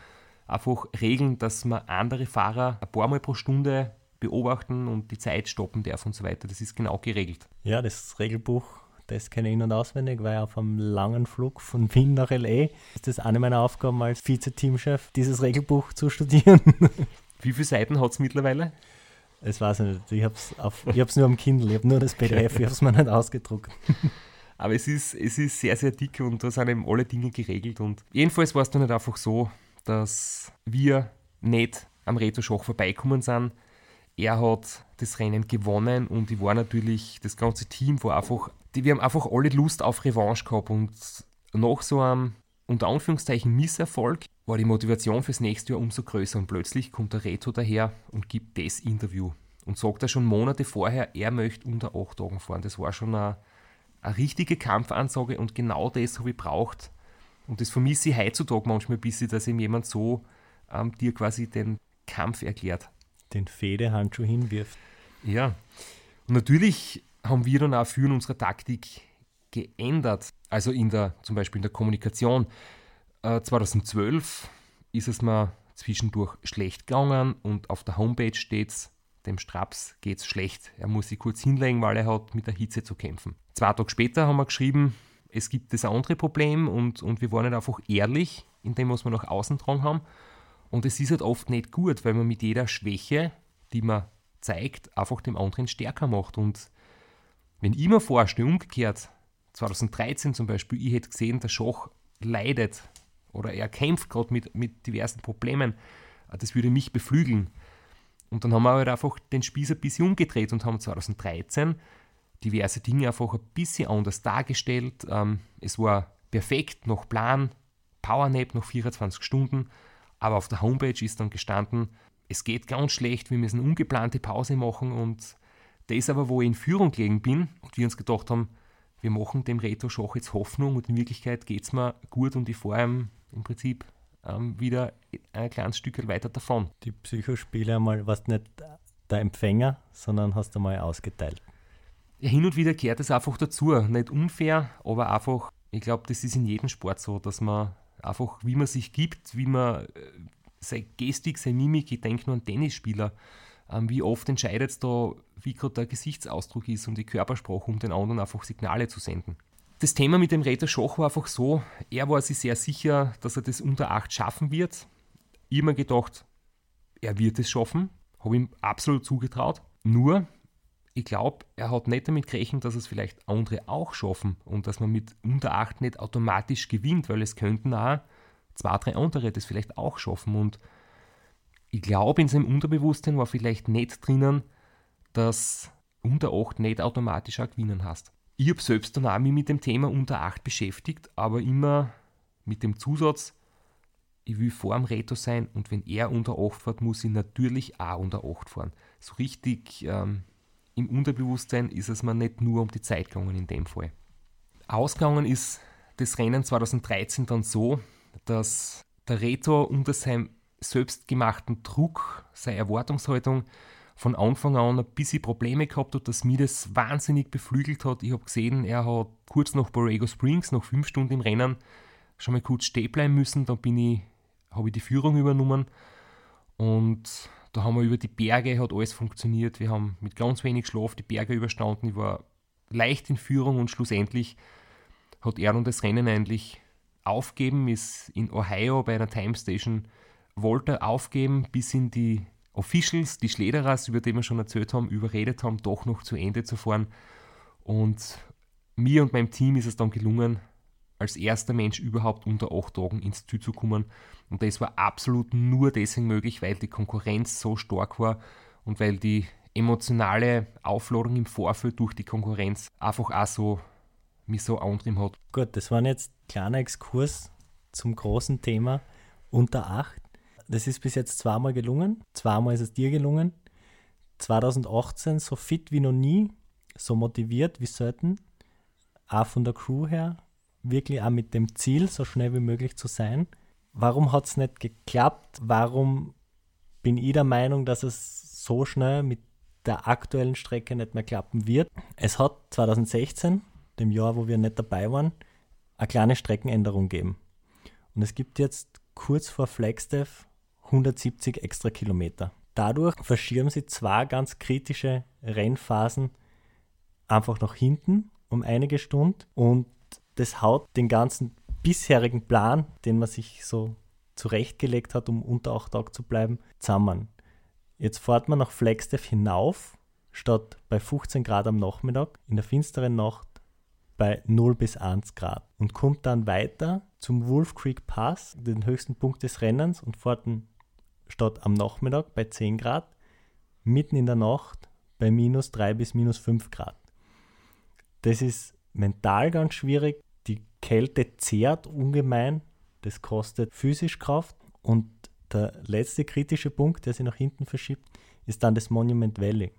einfach Regeln, dass man andere Fahrer ein paar Mal pro Stunde beobachten und die Zeit stoppen darf und so weiter. Das ist genau geregelt. Ja, das Regelbuch, das kenne ich in- und auswendig, weil auf einem langen Flug von Wien nach L.A. ist das eine meiner Aufgaben als Vize-Teamchef, dieses Regelbuch zu studieren. Wie viele Seiten hat es mittlerweile? Das weiß ich nicht. Ich habe es nur am Kindle, ich habe nur das PDF, ich habe es mir nicht ausgedruckt. Aber es ist, es ist sehr, sehr dick und da sind eben alle Dinge geregelt. Und jedenfalls war es dann nicht einfach so, dass wir nicht am Reto Schach vorbeikommen sind. Er hat das Rennen gewonnen und ich war natürlich, das ganze Team war einfach, die, wir haben einfach alle Lust auf Revanche gehabt und nach so einem unter Anführungszeichen Misserfolg war die Motivation fürs nächste Jahr umso größer und plötzlich kommt der Reto daher und gibt das Interview und sagt er schon Monate vorher, er möchte unter acht Tagen fahren. Das war schon eine, eine richtige Kampfansage und genau das habe ich braucht. Und das vermisse ich heutzutage manchmal ein bisschen, dass ihm jemand so ähm, dir quasi den Kampf erklärt. Den Fehdehandschuh hinwirft. Ja. Und natürlich haben wir dann auch für unsere Taktik geändert. Also in der, zum Beispiel in der Kommunikation. Äh, 2012 ist es mir zwischendurch schlecht gegangen und auf der Homepage steht es, dem Straps geht es schlecht. Er muss sich kurz hinlegen, weil er hat mit der Hitze zu kämpfen. Zwei Tage später haben wir geschrieben, es gibt das andere Problem und, und wir waren nicht einfach ehrlich in dem, was wir nach außen dran haben. Und es ist halt oft nicht gut, weil man mit jeder Schwäche, die man zeigt, einfach dem anderen stärker macht. Und wenn ich mir vorstelle, umgekehrt, 2013 zum Beispiel, ich hätte gesehen, der Schach leidet oder er kämpft gerade mit, mit diversen Problemen, das würde mich beflügeln. Und dann haben wir halt einfach den Spieß ein bisschen umgedreht und haben 2013 diverse Dinge einfach ein bisschen anders dargestellt. Ähm, es war perfekt, nach Plan, Powernap nach 24 Stunden, aber auf der Homepage ist dann gestanden, es geht ganz schlecht, wir müssen ungeplante Pause machen und das aber, wo ich in Führung gelegen bin und wir uns gedacht haben, wir machen dem Reto Schach jetzt Hoffnung und in Wirklichkeit geht es mir gut und ich fahre im, Prinzip ähm, wieder ein kleines Stück weiter davon. Die Psychospiele einmal, warst nicht der Empfänger, sondern hast du mal ausgeteilt. Ja, hin und wieder gehört es einfach dazu. Nicht unfair, aber einfach, ich glaube, das ist in jedem Sport so, dass man einfach, wie man sich gibt, wie man äh, seine Gestik, seine Mimik, ich denke nur an Tennisspieler, ähm, wie oft entscheidet es da, wie gerade der Gesichtsausdruck ist und die Körpersprache, um den anderen einfach Signale zu senden. Das Thema mit dem Reto Schoch war einfach so, er war sich sehr sicher, dass er das unter 8 schaffen wird. Mir gedacht, er wird es schaffen, habe ihm absolut zugetraut. Nur, ich glaube, er hat nicht damit gerechnet, dass es vielleicht andere auch schaffen und dass man mit unter 8 nicht automatisch gewinnt, weil es könnten auch zwei, drei andere das vielleicht auch schaffen. Und ich glaube, in seinem Unterbewusstsein war vielleicht nicht drinnen, dass unter 8 nicht automatisch auch gewinnen hast. Ich habe selbst dann auch mich mit dem Thema unter 8 beschäftigt, aber immer mit dem Zusatz, ich will vor dem Reto sein und wenn er unter 8 fährt, muss ich natürlich auch unter 8 fahren. So richtig ähm, im Unterbewusstsein ist es mir nicht nur um die Zeit gegangen in dem Fall. Ausgegangen ist das Rennen 2013 dann so, dass der Reto unter seinem selbstgemachten Druck, seine Erwartungshaltung von Anfang an ein bisschen Probleme gehabt hat, dass mir das wahnsinnig beflügelt hat. Ich habe gesehen, er hat kurz nach Borrego Springs, nach fünf Stunden im Rennen, schon mal kurz stehen bleiben müssen. Dann ich, habe ich die Führung übernommen und da haben wir über die Berge, hat alles funktioniert. Wir haben mit ganz wenig Schlaf die Berge überstanden. Ich war leicht in Führung und schlussendlich hat er dann das Rennen eigentlich aufgeben, ist in Ohio bei einer Time Station, wollte aufgeben, bis in die Officials, die Schlederers, über die wir schon erzählt haben, überredet haben, doch noch zu Ende zu fahren. Und mir und meinem Team ist es dann gelungen, als erster Mensch überhaupt unter acht Tagen ins Ziel zu kommen. Und das war absolut nur deswegen möglich, weil die Konkurrenz so stark war und weil die emotionale Aufladung im Vorfeld durch die Konkurrenz einfach auch so mich so angetrieben hat. Gut, das war jetzt ein kleiner Exkurs zum großen Thema unter 8. Das ist bis jetzt zweimal gelungen. Zweimal ist es dir gelungen. 2018 so fit wie noch nie, so motiviert wie selten. Auch von der Crew her, wirklich auch mit dem Ziel, so schnell wie möglich zu sein. Warum hat es nicht geklappt? Warum bin ich der Meinung, dass es so schnell mit der aktuellen Strecke nicht mehr klappen wird. Es hat 2016, dem Jahr, wo wir nicht dabei waren, eine kleine Streckenänderung gegeben. Und es gibt jetzt kurz vor Flagstaff 170 extra Kilometer. Dadurch verschieben sie zwei ganz kritische Rennphasen einfach nach hinten um einige Stunden und das haut den ganzen bisherigen Plan, den man sich so zurechtgelegt hat, um unter 8 Tage zu bleiben, zusammen. Jetzt fährt man nach Flagstaff hinauf, statt bei 15 Grad am Nachmittag, in der finsteren Nacht bei 0 bis 1 Grad und kommt dann weiter zum Wolf Creek Pass, den höchsten Punkt des Rennens, und fährt statt am Nachmittag bei 10 Grad, mitten in der Nacht bei minus 3 bis minus 5 Grad. Das ist mental ganz schwierig. Die Kälte zehrt ungemein. Das kostet physisch Kraft. Und der letzte kritische Punkt, der sich nach hinten verschiebt, ist dann das Monument Valley.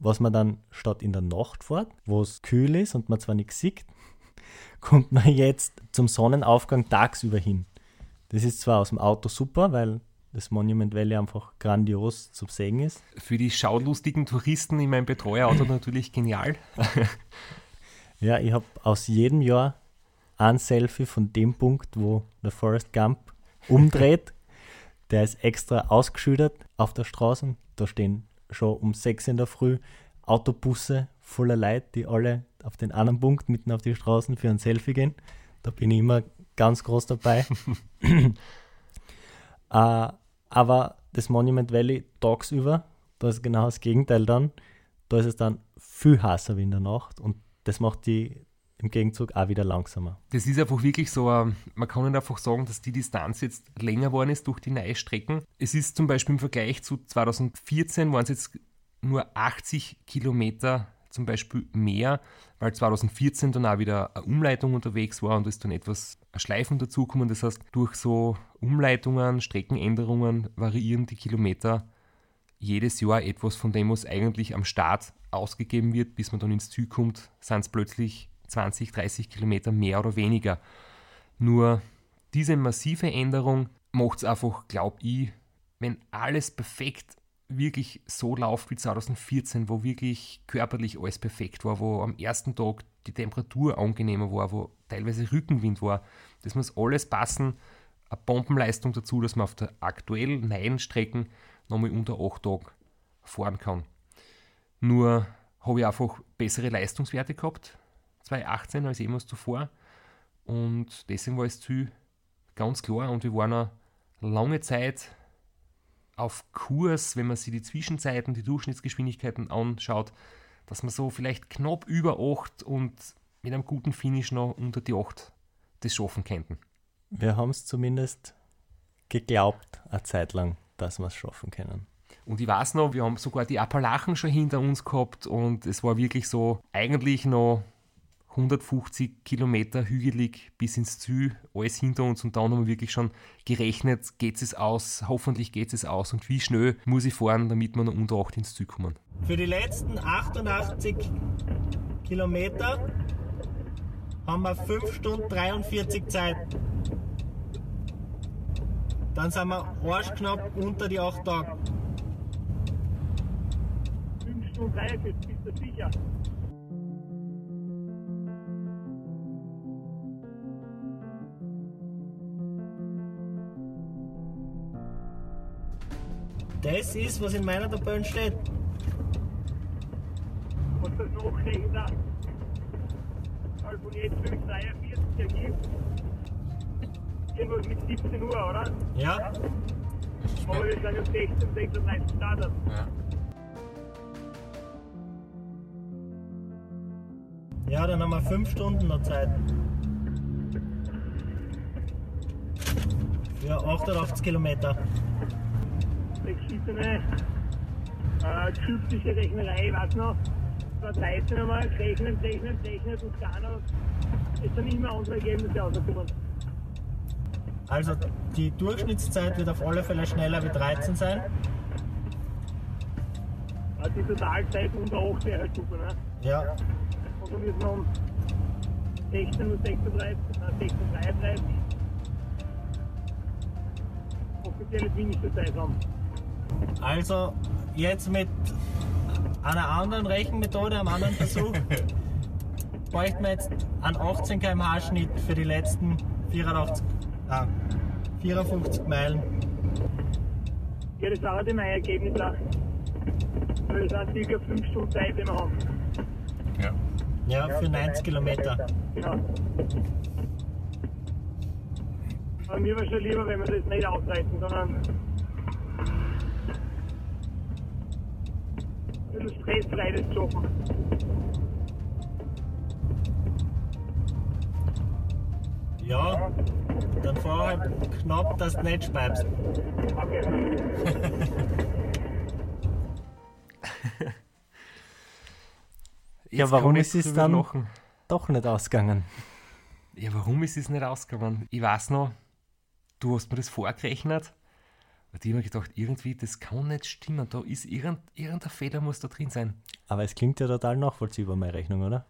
Was man dann statt in der Nacht fährt, wo es kühl ist und man zwar nichts sieht, kommt man jetzt zum Sonnenaufgang tagsüber hin. Das ist zwar aus dem Auto super, weil das Monument Valley einfach grandios zu sehen ist. Für die schaulustigen Touristen in meinem Betreuerauto natürlich genial. ja, ich habe aus jedem Jahr ein Selfie von dem Punkt, wo der Forest Gump umdreht. der ist extra ausgeschüttet auf der Straße. Da stehen schon um sechs in der Früh Autobusse voller Leute, die alle auf den anderen Punkt mitten auf die Straßen für ein Selfie gehen. Da bin ich immer ganz groß dabei. uh, aber das Monument Valley tagsüber, da ist genau das Gegenteil dann. Da ist es dann viel heißer wie in der Nacht und das macht die im Gegenzug auch wieder langsamer. Das ist einfach wirklich so, ähm, man kann nicht einfach sagen, dass die Distanz jetzt länger geworden ist durch die neuen Strecken. Es ist zum Beispiel im Vergleich zu 2014 waren es jetzt nur 80 Kilometer zum Beispiel mehr, weil 2014 dann auch wieder eine Umleitung unterwegs war und ist dann etwas Schleifen dazukommen. Das heißt, durch so Umleitungen, Streckenänderungen variieren die Kilometer jedes Jahr etwas von dem, was eigentlich am Start ausgegeben wird, bis man dann ins Ziel kommt, sind es plötzlich 20, 30 Kilometer mehr oder weniger. Nur diese massive Änderung macht es einfach, glaube ich, wenn alles perfekt wirklich so läuft wie 2014, wo wirklich körperlich alles perfekt war, wo am ersten Tag die Temperatur angenehmer war, wo teilweise Rückenwind war, das muss alles passen. Eine Bombenleistung dazu, dass man auf der aktuell neuen Strecken nochmal unter 8 Tagen fahren kann. Nur habe ich einfach bessere Leistungswerte gehabt, 2018 als jemals zuvor. Und deswegen war das Ziel ganz klar und wir waren eine lange Zeit auf Kurs, wenn man sich die Zwischenzeiten, die Durchschnittsgeschwindigkeiten anschaut, dass man so vielleicht knapp über 8 und mit einem guten Finish noch unter die 8 das schaffen könnten. Wir haben es zumindest geglaubt, eine Zeit lang, dass wir es schaffen können. Und ich weiß noch, wir haben sogar die Appalachen schon hinter uns gehabt und es war wirklich so eigentlich noch 150 Kilometer hügelig bis ins Ziel, alles hinter uns und dann haben wir wirklich schon gerechnet, geht es aus, hoffentlich geht es aus und wie schnell muss ich fahren, damit wir noch unter 8 ins Ziel kommen. Für die letzten 88 Kilometer haben wir 5 Stunden 43 Zeit. Dann sind wir arschknapp unter die 8 Tage. 5 Stunden 43, bist du sicher? Das ist, was in meiner Tabelle steht. Und das noch dahinter. Also von jetzt 543 ergibt. Irgendwas mit 17 Uhr, oder? Ja. Aber wir sind ja 16, 36 gestartet. Ja. Ja, dann haben wir 5 Stunden noch Zeit. Für 88 Kilometer verschiedene äh, typische Rechnerei, was noch, da Zeiten einmal rechnen, rechnen, rechnen und noch, es sind immer andere Ergebnisse rausgekommen. Also die Durchschnittszeit wird auf alle Fälle schneller wie 13 sein. Also die Totalzeit unter 8 wäre halt super, ne? Ja. Und dann ist man 16 und 36, 16, 33. Offizielle finnische Zeit haben. Also jetzt mit einer anderen Rechenmethode, einem anderen Versuch, bräuchten wir jetzt einen 18 km/h Schnitt für die letzten 84, ah, 54 Meilen. Ja, das dauert immer ein Ergebnis. auch. Weil Das sind circa 5 Stunden Zeit, die wir haben. Ja. Ja, für 90 Kilometer. Genau. Aber mir wäre schon lieber, wenn wir das nicht ausreißen, sondern bisschen stressfrei das schaffen. Ja, dann fahr halt knapp, dass du nicht speibst. Okay. Ja, warum ist es dann- lachen. Doch nicht ausgegangen. Ja, warum ist es nicht ausgegangen? Ich weiß noch, du hast mir das vorgerechnet. Und ich habe mir gedacht, irgendwie, das kann nicht stimmen. Da ist irgend, irgendein Fehler muss da drin sein. Aber es klingt ja total nachvollziehbar, meine Rechnung, oder?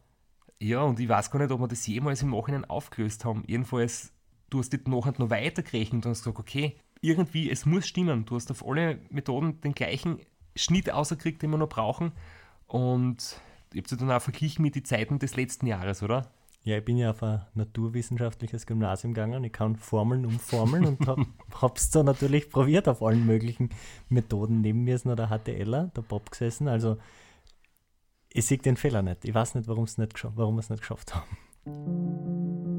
Ja, und ich weiß gar nicht, ob wir das jemals im Nachhinein aufgelöst haben. Jedenfalls, du hast das nachher noch weiter gerechnet und hast gesagt, okay, irgendwie, es muss stimmen. Du hast auf alle Methoden den gleichen Schnitt ausgekriegt, den wir noch brauchen. Und ich habe dann auch verglichen mit den Zeiten des letzten Jahres, oder? Ja, ich bin ja auf ein naturwissenschaftliches Gymnasium gegangen. Ich kann Formeln um Formeln und hab, hab's da natürlich probiert auf allen möglichen Methoden. Neben mir ist noch der HTLer, der Bob gesessen. Also ich sehe den Fehler nicht. Ich weiß nicht, warum es nicht, gescha- warum wir es nicht geschafft haben.